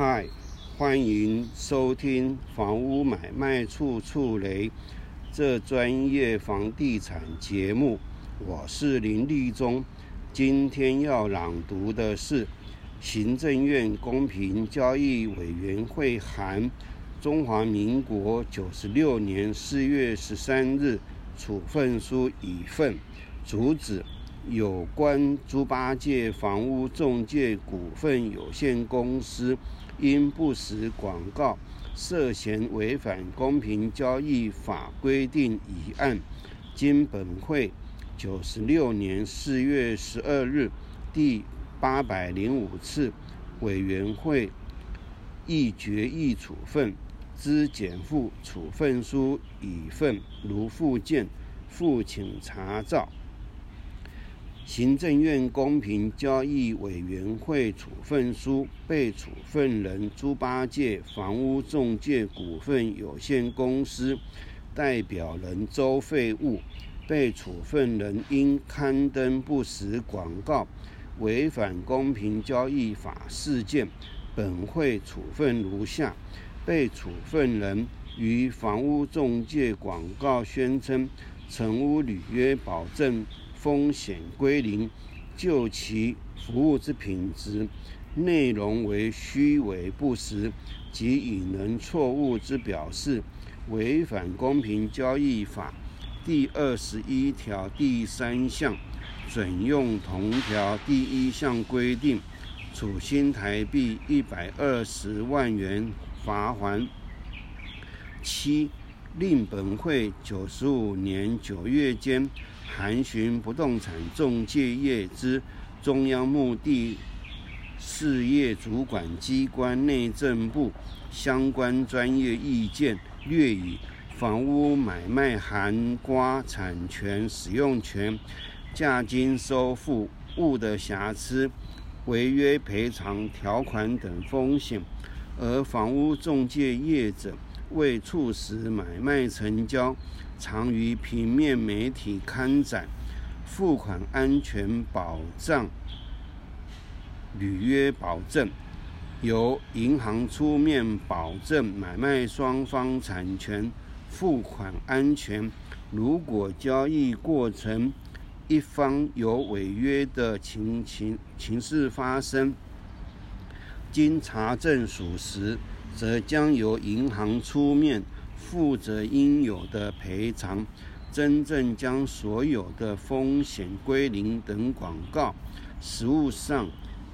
嗨，欢迎收听房屋买卖处处雷这专业房地产节目，我是林立忠。今天要朗读的是行政院公平交易委员会函中华民国九十六年四月十三日处分书一份，主旨。有关猪八戒房屋中介股份有限公司因不实广告，涉嫌违反公平交易法规定一案，经本会九十六年四月十二日第八百零五次委员会议决议处分，之减负处分书一份，如附件，附请查照。行政院公平交易委员会处分书，被处分人猪八戒房屋中介股份有限公司代表人周废物，被处分人因刊登不实广告，违反公平交易法事件，本会处分如下：被处分人于房屋中介广告宣称成屋履约保证。风险归零，就其服务之品质、内容为虚伪不实及引人错误之表示，违反公平交易法第二十一条第三项准用同条第一项规定，处新台币一百二十万元罚还。七。令本会九十五年九月间函询不动产中介业之中央目的事业主管机关内政部相关专业意见，略以房屋买卖含瓜产权使用权、价金收付物的瑕疵、违约赔偿条款等风险，而房屋中介业者。为促使买卖成交，常于平面媒体刊载付款安全保障履约保证，由银行出面保证买卖双方产权付款安全。如果交易过程一方有违约的情情情事发生，经查证属实。则将由银行出面负责应有的赔偿，真正将所有的风险归零等广告，实务上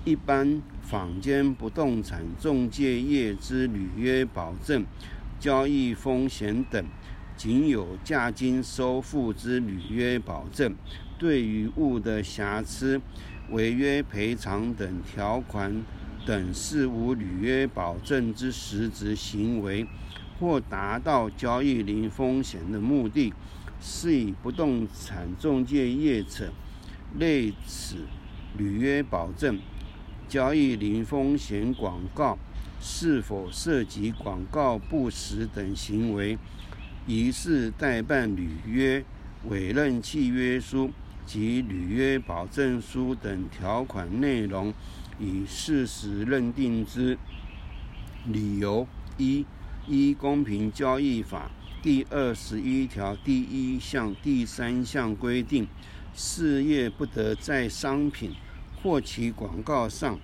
一般坊间不动产中介业之履约保证、交易风险等，仅有价金收付之履约保证，对于物的瑕疵、违约赔偿等条款。等事无履约保证之实质行为，或达到交易零风险的目的，是以不动产中介业者类此履约保证、交易零风险广告是否涉及广告不实等行为，疑似代办履约、委任契约书及履约保证书等条款内容。以事实认定之理由一：依公平交易法第二十一条第一项、第三项规定，事业不得在商品或其广告上，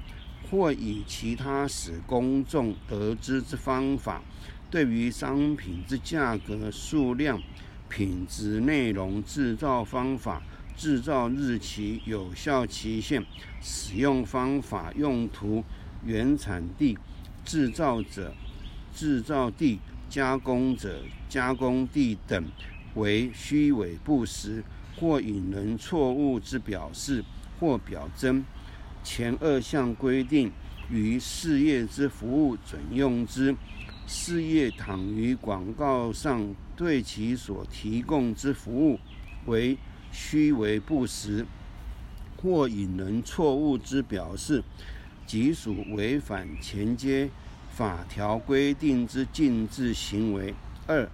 或以其他使公众得知之方法，对于商品之价格、数量、品质、内容、制造方法。制造日期、有效期限、使用方法、用途、原产地、制造者、制造地、加工者、加工地等为虚伪不实或引人错误之表示或表征。前二项规定于事业之服务准用之，事业倘于广告上对其所提供之服务为。虚伪不实或引人错误之表示，即属违反前阶法条规定之禁止行为。二、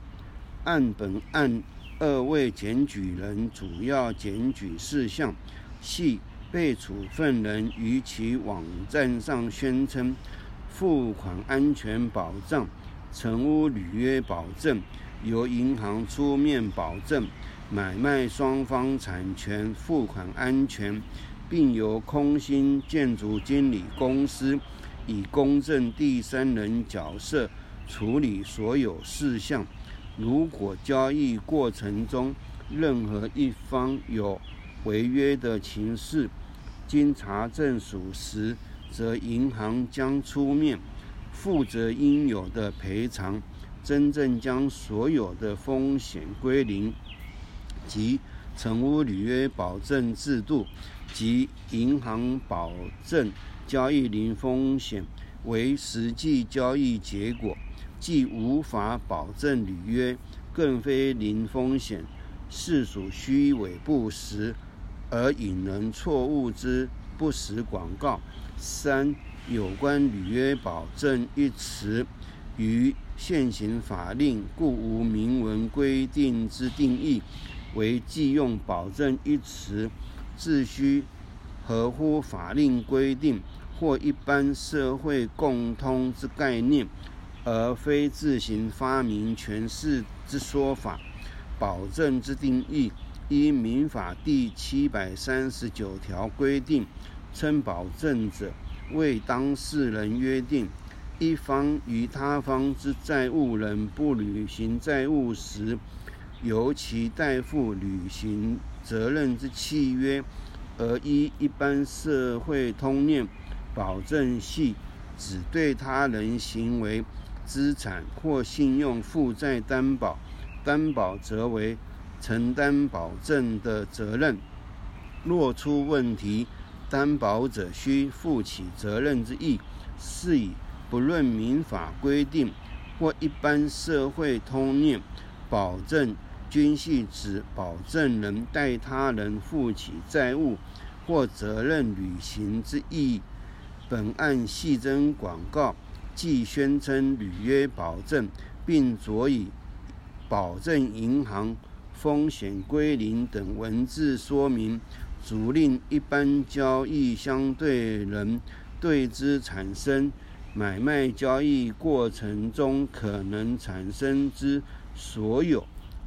按本案二位检举人主要检举事项，系被处分人于其网站上宣称付款安全保障、成屋履约保证，由银行出面保证买卖双方产权、付款安全，并由空心建筑经理公司以公正第三人角色处理所有事项。如果交易过程中任何一方有违约的情事，经查证属实。则银行将出面负责应有的赔偿，真正将所有的风险归零。即成屋履约保证制度及银行保证交易零风险为实际交易结果，既无法保证履约，更非零风险，是属虚伪不实而引人错误之不实广告。三、有关履约保证一词，于现行法令故无明文规定之定义，为既用保证一词，自须合乎法令规定或一般社会共通之概念，而非自行发明诠释之说法。保证之定义，依民法第七百三十九条规定。称保证者为当事人约定，一方与他方之债务人不履行债务时，由其代付履行责任之契约，而依一般社会通念，保证系只对他人行为、资产或信用负债担保，担保则为承担保证的责任。若出问题，担保者需负起责任之意，是以不论民法规定或一般社会通念，保证均系指保证人代他人负起债务或责任履行之意。本案系征广告，既宣称履约保证，并着以保证银行风险归零等文字说明。足令一般交易相对人对之产生买卖交易过程中可能产生之所有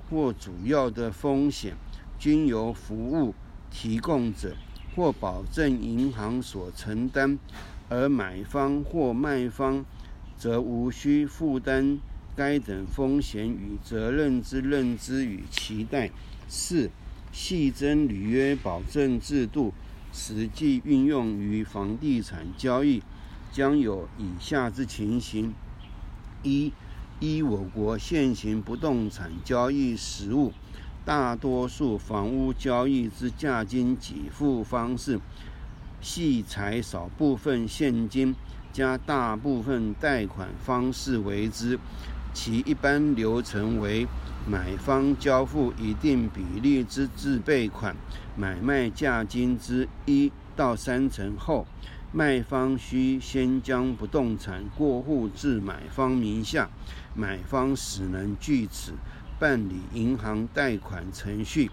或主要的风险，均由服务提供者或保证银行所承担，而买方或卖方则无需负担该等风险与责任之认知与期待。四。细征履约保证制度实际运用于房地产交易，将有以下之情形：一、依我国现行不动产交易实务，大多数房屋交易之价金给付方式，系采少部分现金加大部分贷款方式为之，其一般流程为。买方交付一定比例之自备款，买卖价金之一到三成后，卖方需先将不动产过户至买方名下，买方使能据此办理银行贷款程序，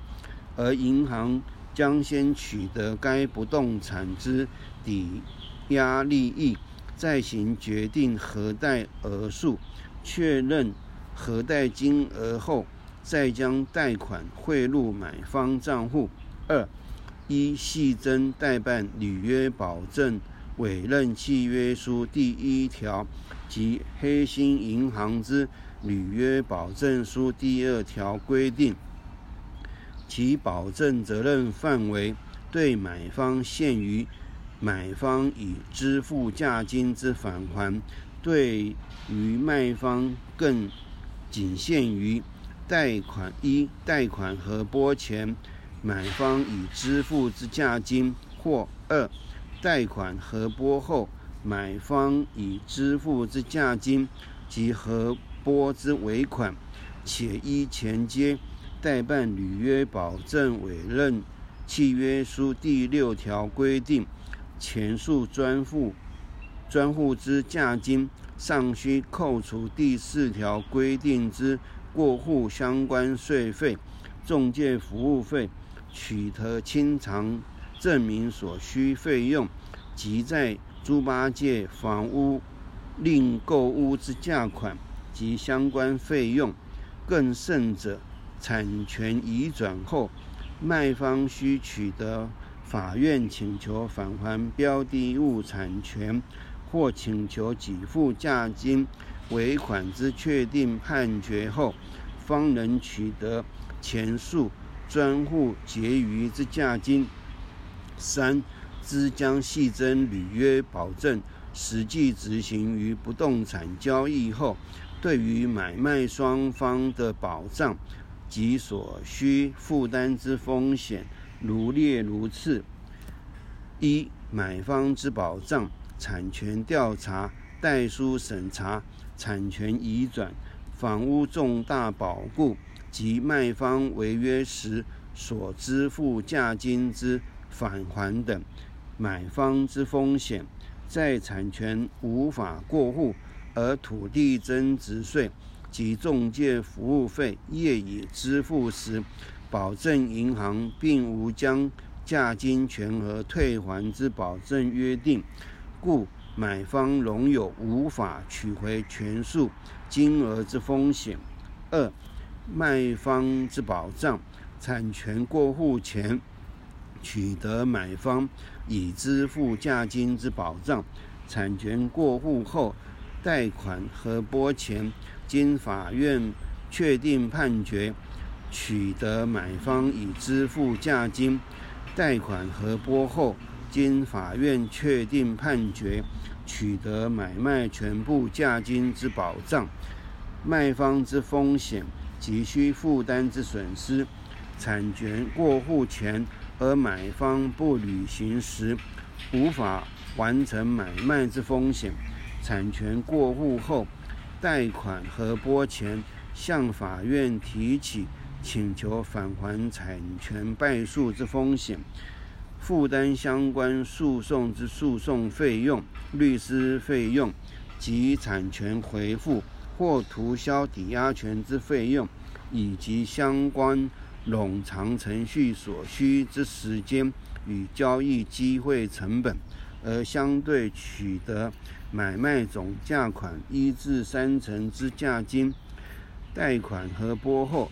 而银行将先取得该不动产之抵押利益，再行决定核贷额数，确认。核贷金额后，再将贷款汇入买方账户。二、一系征代办履约保证委任契约书第一条及黑心银行之履约保证书第二条规定，其保证责任范围对买方限于买方已支付价金之返还，对于卖方更。仅限于贷款一贷款和拨前，买方已支付之价金；或二贷款和拨后，买方已支付之价金及核拨之尾款，且依前接代办履约保证委任契约书第六条规定，前述专户专户之价金。尚需扣除第四条规定之过户相关税费、中介服务费、取得清偿证明所需费用，及在猪八戒房屋另购屋之价款及相关费用。更甚者，产权移转后，卖方需取得法院请求返还标的物产权，或请求给付价金、尾款之确定判决后，方能取得前述专户结余之价金。三、之将系争履约保证实际执行于不动产交易后。对于买卖双方的保障及所需负担之风险，如列如次：一、买方之保障、产权调查、代书审查、产权移转、房屋重大保固及卖方违约时所支付价金之返还等；买方之风险，在产权无法过户。而土地增值税及中介服务费业已支付时，保证银行并无将价金全额退还之保证约定，故买方仍有无法取回全数金额之风险。二、卖方之保障：产权过户前取得买方已支付价金之保障，产权过户后。贷款和拨前，经法院确定判决，取得买方已支付价金；贷款和拨后，经法院确定判决，取得买卖全部价金之保障。卖方之风险及需负担之损失，产权过户前而买方不履行时，无法完成买卖之风险。产权过户后，贷款和拨前向法院提起请求返还产权败诉之风险，负担相关诉讼之诉讼费用、律师费用及产权回复或涂销抵押权之费用，以及相关冗长程序所需之时间与交易机会成本，而相对取得。买卖总价款一至三成之价金，贷款核拨后，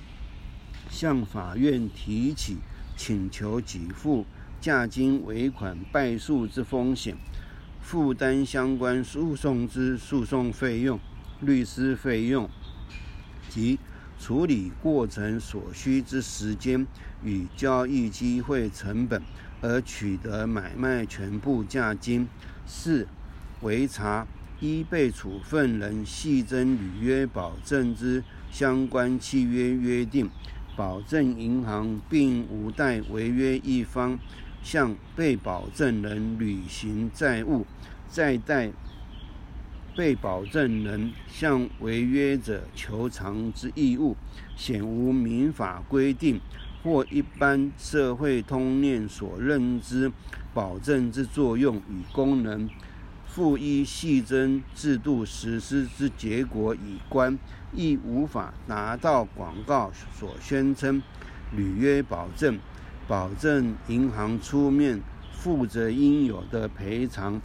向法院提起请求给付价金尾款败诉之风险，负担相关诉讼之诉讼费用、律师费用及处理过程所需之时间与交易机会成本，而取得买卖全部价金。四。为查依被处分人系争履约保证之相关契约约定，保证银行并无代违约一方向被保证人履行债务，再代被保证人向违约者求偿之义务，显无民法规定或一般社会通念所认知保证之作用与功能。复依系争制度实施之结果以观，亦无法达到广告所宣称履约保证，保证银行出面负责应有的赔偿，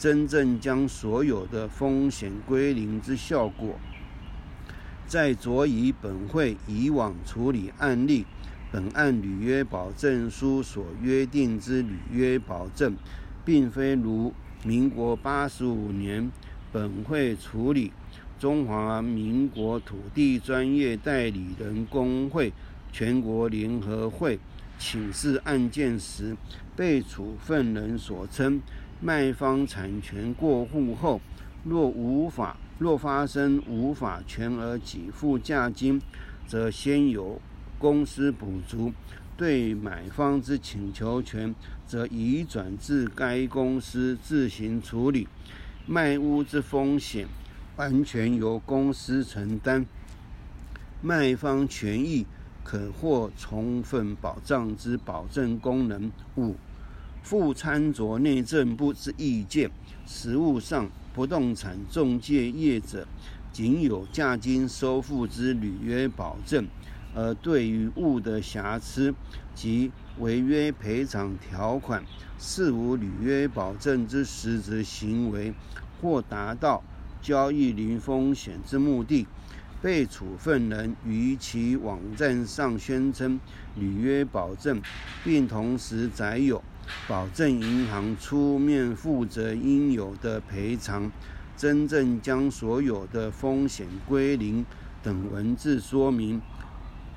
真正将所有的风险归零之效果。在着以本会以往处理案例，本案履约保证书所约定之履约保证，并非如。民国八十五年，本会处理中华民国土地专业代理人工会全国联合会请示案件时，被处分人所称卖方产权过户后，若无法若发生无法全额给付价金，则先由公司补足。对买方之请求权，则移转至该公司自行处理；卖屋之风险，完全由公司承担。卖方权益可获充分保障之保证功能。五、附参酌内政部之意见。实务上，不动产中介业者仅有价金收付之履约保证。而对于物的瑕疵及违约赔偿条款，事无履约保证之实质行为，或达到交易零风险之目的。被处分人于其网站上宣称履约保证，并同时载有保证银行出面负责应有的赔偿，真正将所有的风险归零等文字说明，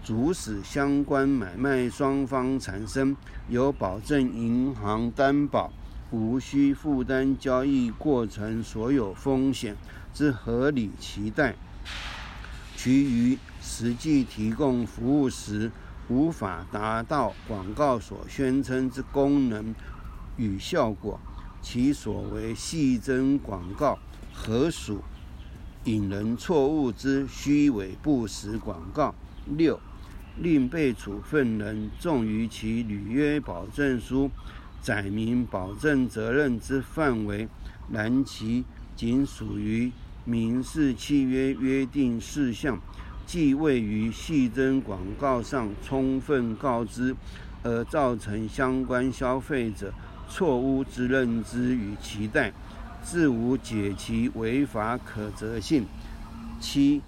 足使相关买卖双方产生由保证银行担保，无需负担交易过程所有风险之合理期待。其余实际提供服务时无法达到广告所宣称之功能与效果，其所为细增广告，何属引人错误之虚伪不实广告？六，令被处分人重于其履约保证书载明保证责任之范围，然其仅属于。民事契约约定事项，既未于细增广告上充分告知，而造成相关消费者错误之认知与期待，自无解其违法可责性。七，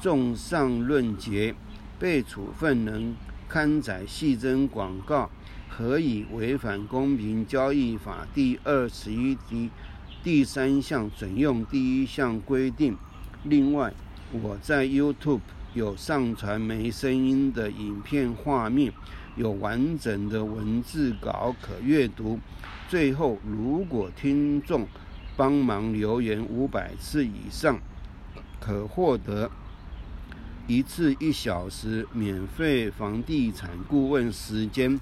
综上论结，被处分人刊载细增广告，何以违反公平交易法第二十一条？第三项准用第一项规定。另外，我在 YouTube 有上传没声音的影片画面，有完整的文字稿可阅读。最后，如果听众帮忙留言五百次以上，可获得一次一小时免费房地产顾问时间，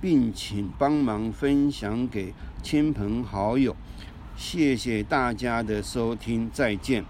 并请帮忙分享给亲朋好友。谢谢大家的收听，再见。